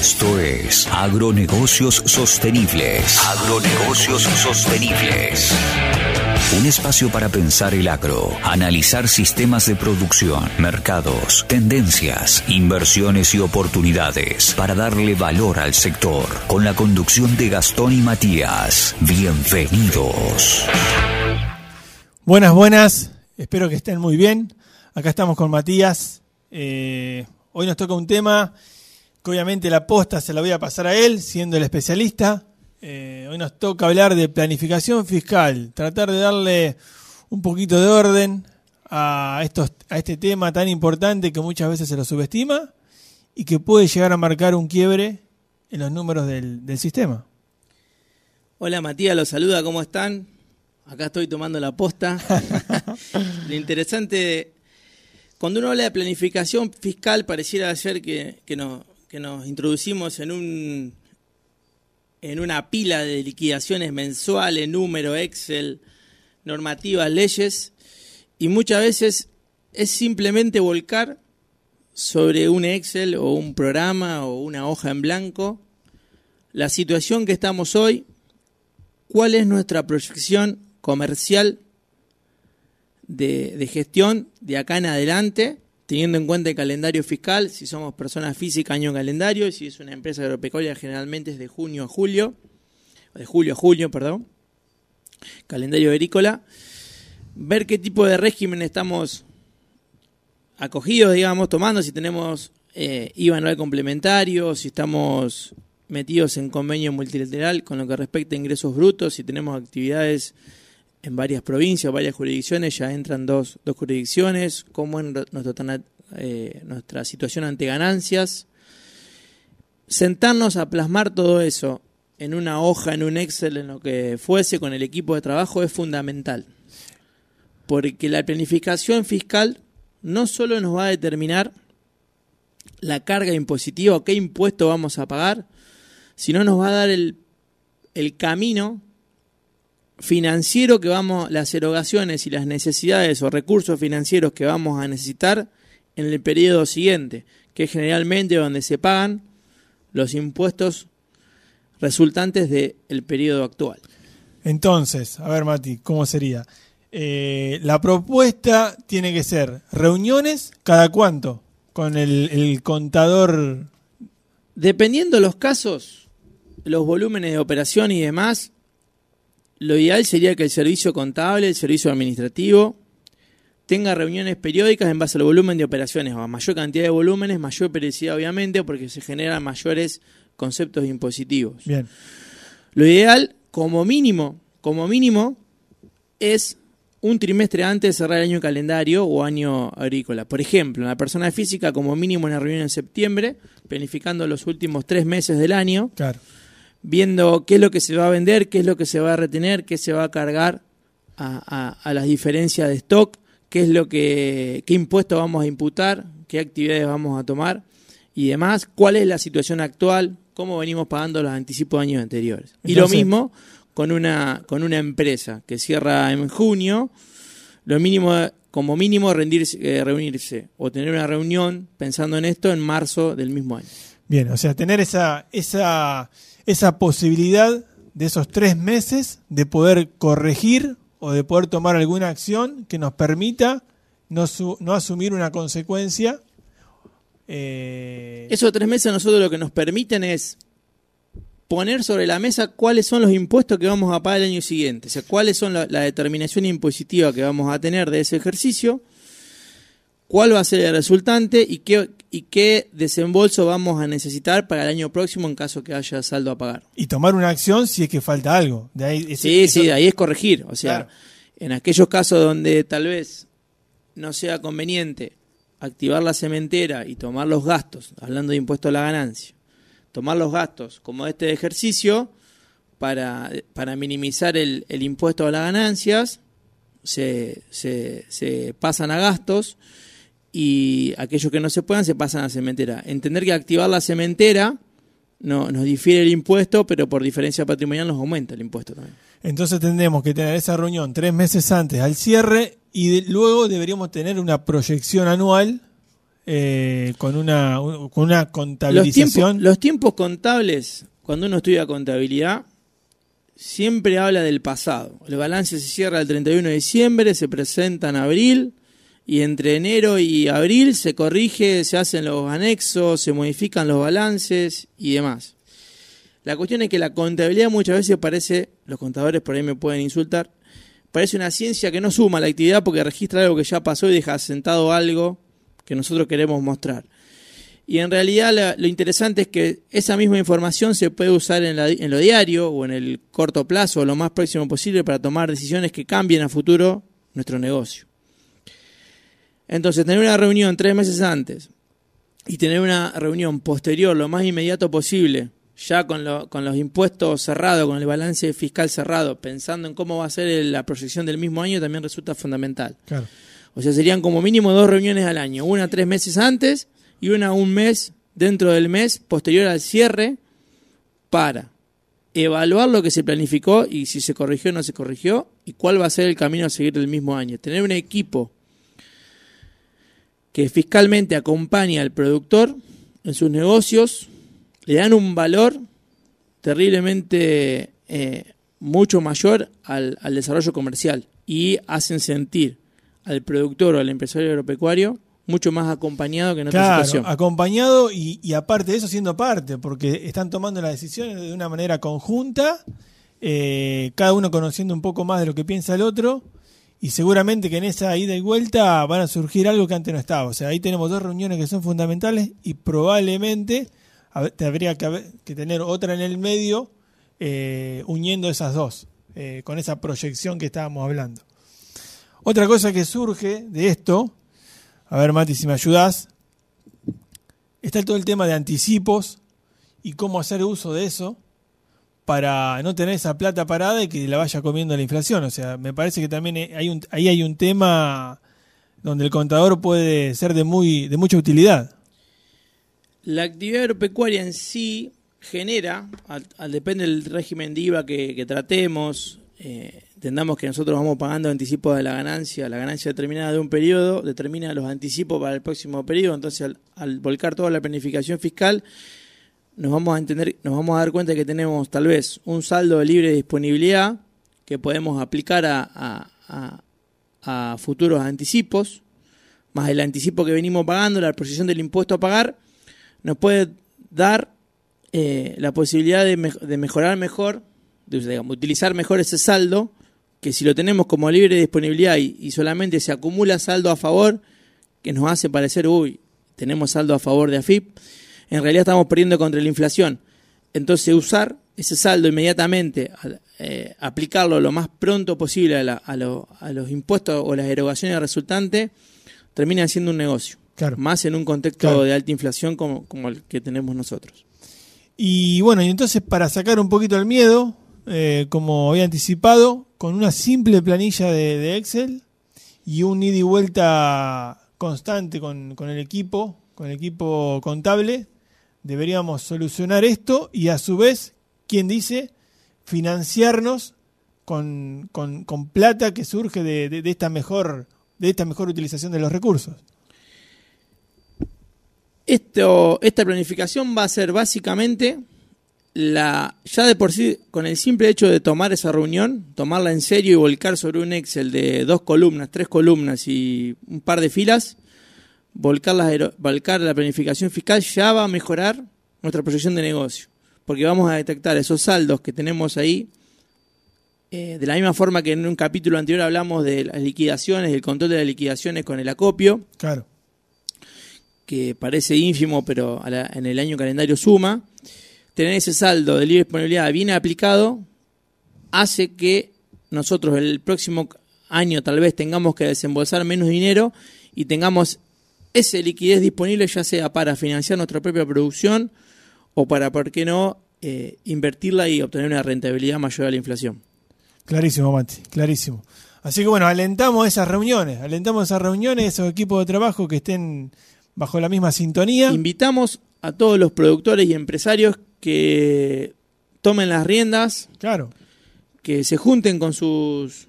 Esto es Agronegocios Sostenibles. Agronegocios Sostenibles. Un espacio para pensar el agro, analizar sistemas de producción, mercados, tendencias, inversiones y oportunidades para darle valor al sector. Con la conducción de Gastón y Matías. Bienvenidos. Buenas, buenas. Espero que estén muy bien. Acá estamos con Matías. Eh, hoy nos toca un tema que obviamente la posta se la voy a pasar a él, siendo el especialista. Eh, hoy nos toca hablar de planificación fiscal, tratar de darle un poquito de orden a, estos, a este tema tan importante que muchas veces se lo subestima y que puede llegar a marcar un quiebre en los números del, del sistema. Hola Matías, los saluda, ¿cómo están? Acá estoy tomando la posta. Lo interesante, cuando uno habla de planificación fiscal, pareciera ser que, que, no, que nos introducimos en un en una pila de liquidaciones mensuales, número, Excel, normativas, leyes, y muchas veces es simplemente volcar sobre un Excel o un programa o una hoja en blanco la situación que estamos hoy, cuál es nuestra proyección comercial de, de, gestión de acá en adelante, teniendo en cuenta el calendario fiscal, si somos personas físicas, año calendario, y si es una empresa agropecuaria, generalmente es de junio a julio, de julio a julio, perdón, calendario agrícola, ver qué tipo de régimen estamos acogidos, digamos, tomando, si tenemos eh, IVA anual complementario, si estamos metidos en convenio multilateral con lo que respecta a ingresos brutos, si tenemos actividades en varias provincias, varias jurisdicciones, ya entran dos, dos jurisdicciones, es nuestra, eh, nuestra situación ante ganancias. Sentarnos a plasmar todo eso en una hoja, en un Excel, en lo que fuese, con el equipo de trabajo, es fundamental. Porque la planificación fiscal no solo nos va a determinar la carga impositiva qué impuesto vamos a pagar, sino nos va a dar el, el camino financiero que vamos, las erogaciones y las necesidades o recursos financieros que vamos a necesitar en el periodo siguiente, que es generalmente donde se pagan los impuestos resultantes del periodo actual. Entonces, a ver Mati, ¿cómo sería? Eh, la propuesta tiene que ser reuniones cada cuánto con el, el contador. Dependiendo de los casos, los volúmenes de operación y demás, lo ideal sería que el servicio contable, el servicio administrativo, tenga reuniones periódicas en base al volumen de operaciones. A mayor cantidad de volúmenes, mayor periodicidad, obviamente, porque se generan mayores conceptos impositivos. Bien. Lo ideal, como mínimo, como mínimo, es un trimestre antes de cerrar el año calendario o año agrícola. Por ejemplo, la persona física, como mínimo, una reunión en septiembre, planificando los últimos tres meses del año. Claro viendo qué es lo que se va a vender, qué es lo que se va a retener, qué se va a cargar a, a, a las diferencias de stock, qué es lo que, qué impuestos vamos a imputar, qué actividades vamos a tomar y demás, cuál es la situación actual, cómo venimos pagando los anticipos de años anteriores. Entonces, y lo mismo con una, con una empresa que cierra en junio, lo mínimo, como mínimo rendirse, eh, reunirse o tener una reunión pensando en esto en marzo del mismo año. Bien, o sea, tener esa, esa esa posibilidad de esos tres meses de poder corregir o de poder tomar alguna acción que nos permita no, no asumir una consecuencia. Eh... Esos tres meses a nosotros lo que nos permiten es poner sobre la mesa cuáles son los impuestos que vamos a pagar el año siguiente, o sea, cuáles son la, la determinación impositiva que vamos a tener de ese ejercicio, cuál va a ser el resultante y qué, y qué desembolso vamos a necesitar para el año próximo en caso que haya saldo a pagar. Y tomar una acción si es que falta algo. De ahí, sí, eso... sí, ahí es corregir. O sea, claro. en aquellos casos donde tal vez no sea conveniente activar la cementera y tomar los gastos, hablando de impuesto a la ganancia, tomar los gastos como este ejercicio para, para minimizar el, el impuesto a las ganancias, se, se, se pasan a gastos y aquellos que no se puedan se pasan a cementera. Entender que activar la cementera no, nos difiere el impuesto, pero por diferencia patrimonial nos aumenta el impuesto también. Entonces tendremos que tener esa reunión tres meses antes al cierre y de, luego deberíamos tener una proyección anual eh, con, una, con una Los contabilización. tiempos, los tiempos contables, cuando uno estudia contabilidad, siempre habla del pasado. El balance se cierra el 31 de diciembre, se presenta en abril y entre enero y abril se corrige, se hacen los anexos, se modifican los balances y demás. La cuestión es que la contabilidad muchas veces parece, los contadores por ahí me pueden insultar, parece una ciencia que no suma la actividad porque registra algo que ya pasó y deja sentado algo que nosotros queremos mostrar. Y en realidad lo interesante es que esa misma información se puede usar en, la- en lo diario o en el corto plazo o lo más próximo posible para tomar decisiones que cambien a futuro nuestro negocio. Entonces, tener una reunión tres meses antes y tener una reunión posterior lo más inmediato posible, ya con, lo- con los impuestos cerrados, con el balance fiscal cerrado, pensando en cómo va a ser la proyección del mismo año, también resulta fundamental. Claro. O sea, serían como mínimo dos reuniones al año, una tres meses antes y una un mes dentro del mes posterior al cierre para evaluar lo que se planificó y si se corrigió o no se corrigió y cuál va a ser el camino a seguir del mismo año. Tener un equipo que fiscalmente acompaña al productor en sus negocios, le dan un valor terriblemente eh, mucho mayor al, al desarrollo comercial y hacen sentir al productor o al empresario agropecuario mucho más acompañado que en otra Claro, situación. acompañado y, y aparte de eso siendo parte, porque están tomando las decisiones de una manera conjunta, eh, cada uno conociendo un poco más de lo que piensa el otro, y seguramente que en esa ida y vuelta van a surgir algo que antes no estaba. O sea, ahí tenemos dos reuniones que son fundamentales y probablemente hab- habría que, que tener otra en el medio eh, uniendo esas dos, eh, con esa proyección que estábamos hablando. Otra cosa que surge de esto, a ver Mati si me ayudas, está todo el tema de anticipos y cómo hacer uso de eso para no tener esa plata parada y que la vaya comiendo la inflación. O sea, me parece que también hay un, ahí hay un tema donde el contador puede ser de, muy, de mucha utilidad. La actividad agropecuaria en sí genera, al, depende del régimen de IVA que, que tratemos, eh, entendamos que nosotros vamos pagando anticipos de la ganancia, la ganancia determinada de un periodo determina los anticipos para el próximo periodo, entonces al, al volcar toda la planificación fiscal nos vamos a entender, nos vamos a dar cuenta que tenemos tal vez un saldo de libre disponibilidad que podemos aplicar a, a- a- futuros anticipos, más el anticipo que venimos pagando, la proyección del impuesto a pagar, nos puede dar eh, la posibilidad de, de mejorar mejor, de digamos, utilizar mejor ese saldo, que si lo tenemos como libre disponibilidad y solamente se acumula saldo a favor, que nos hace parecer, uy, tenemos saldo a favor de AFIP, en realidad estamos perdiendo contra la inflación. Entonces usar ese saldo inmediatamente, eh, aplicarlo lo más pronto posible a, la- a lo- a los impuestos o las erogaciones resultantes, termina siendo un negocio. Claro. Más en un contexto Claro. de alta inflación como, como el que tenemos nosotros. Y bueno, y entonces para sacar un poquito el miedo, eh, como había anticipado, con una simple planilla de, de Excel y un ida y vuelta constante con, con el equipo, con el equipo contable, deberíamos solucionar esto y a su vez, quien dice, financiarnos con, con- plata que surge de, de- de esta mejor de esta mejor utilización de los recursos. Esto, esta planificación va a ser básicamente la ya de por sí con el simple hecho de tomar esa reunión, tomarla en serio y volcar sobre un Excel de dos columnas, tres columnas y un par de filas, volcar la, aero- volcar la planificación fiscal ya va a mejorar nuestra proyección de negocio, porque vamos a detectar esos saldos que tenemos ahí eh, de la misma forma que en un capítulo anterior hablamos de las liquidaciones, el control de las liquidaciones con el acopio, Claro. que parece ínfimo, pero a la- en el año calendario suma, tener ese saldo de libre disponibilidad bien aplicado hace que nosotros el próximo año tal vez tengamos que desembolsar menos dinero y tengamos esa liquidez disponible ya sea para financiar nuestra propia producción o para, ¿por qué no?, eh, invertirla y obtener una rentabilidad mayor a la inflación. Clarísimo, Mati, clarísimo. Así que bueno, alentamos esas reuniones, alentamos esas reuniones, esos equipos de trabajo que estén bajo la misma sintonía. Invitamos a todos los productores y empresarios que tomen las riendas, Claro, que se junten con sus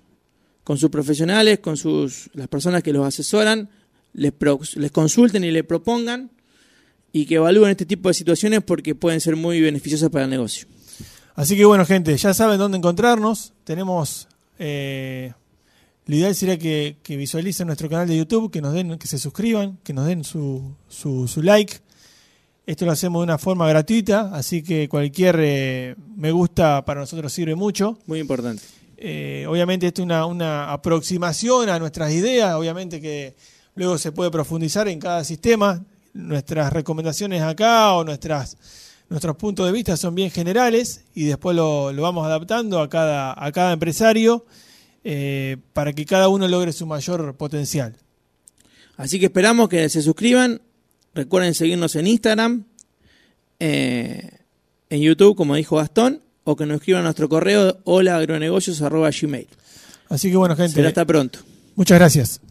con sus profesionales, con sus las personas que los asesoran, les, les consulten y le propongan y que evalúen este tipo de situaciones porque pueden ser muy beneficiosas para el negocio. Así que bueno, gente, ya saben dónde encontrarnos. Tenemos. Eh, lo ideal sería que, visualicen nuestro canal de YouTube, que nos den, que se suscriban, que nos den su, su, like. Esto lo hacemos de una forma gratuita, así que cualquier eh, me gusta para nosotros sirve mucho. Muy importante. Eh, obviamente esto es una, una aproximación a nuestras ideas, obviamente que luego se puede profundizar en cada sistema. Nuestras recomendaciones acá o nuestras nuestros puntos de vista son bien generales y después lo, vamos adaptando a cada, a cada empresario eh, para que cada uno logre su mayor potencial. Así que esperamos que se suscriban. Recuerden seguirnos en Instagram, eh, en YouTube, como dijo Gastón, o que nos escriban a nuestro correo holaagronegocios.gmail. Así que bueno, gente. Será hasta pronto. Muchas gracias.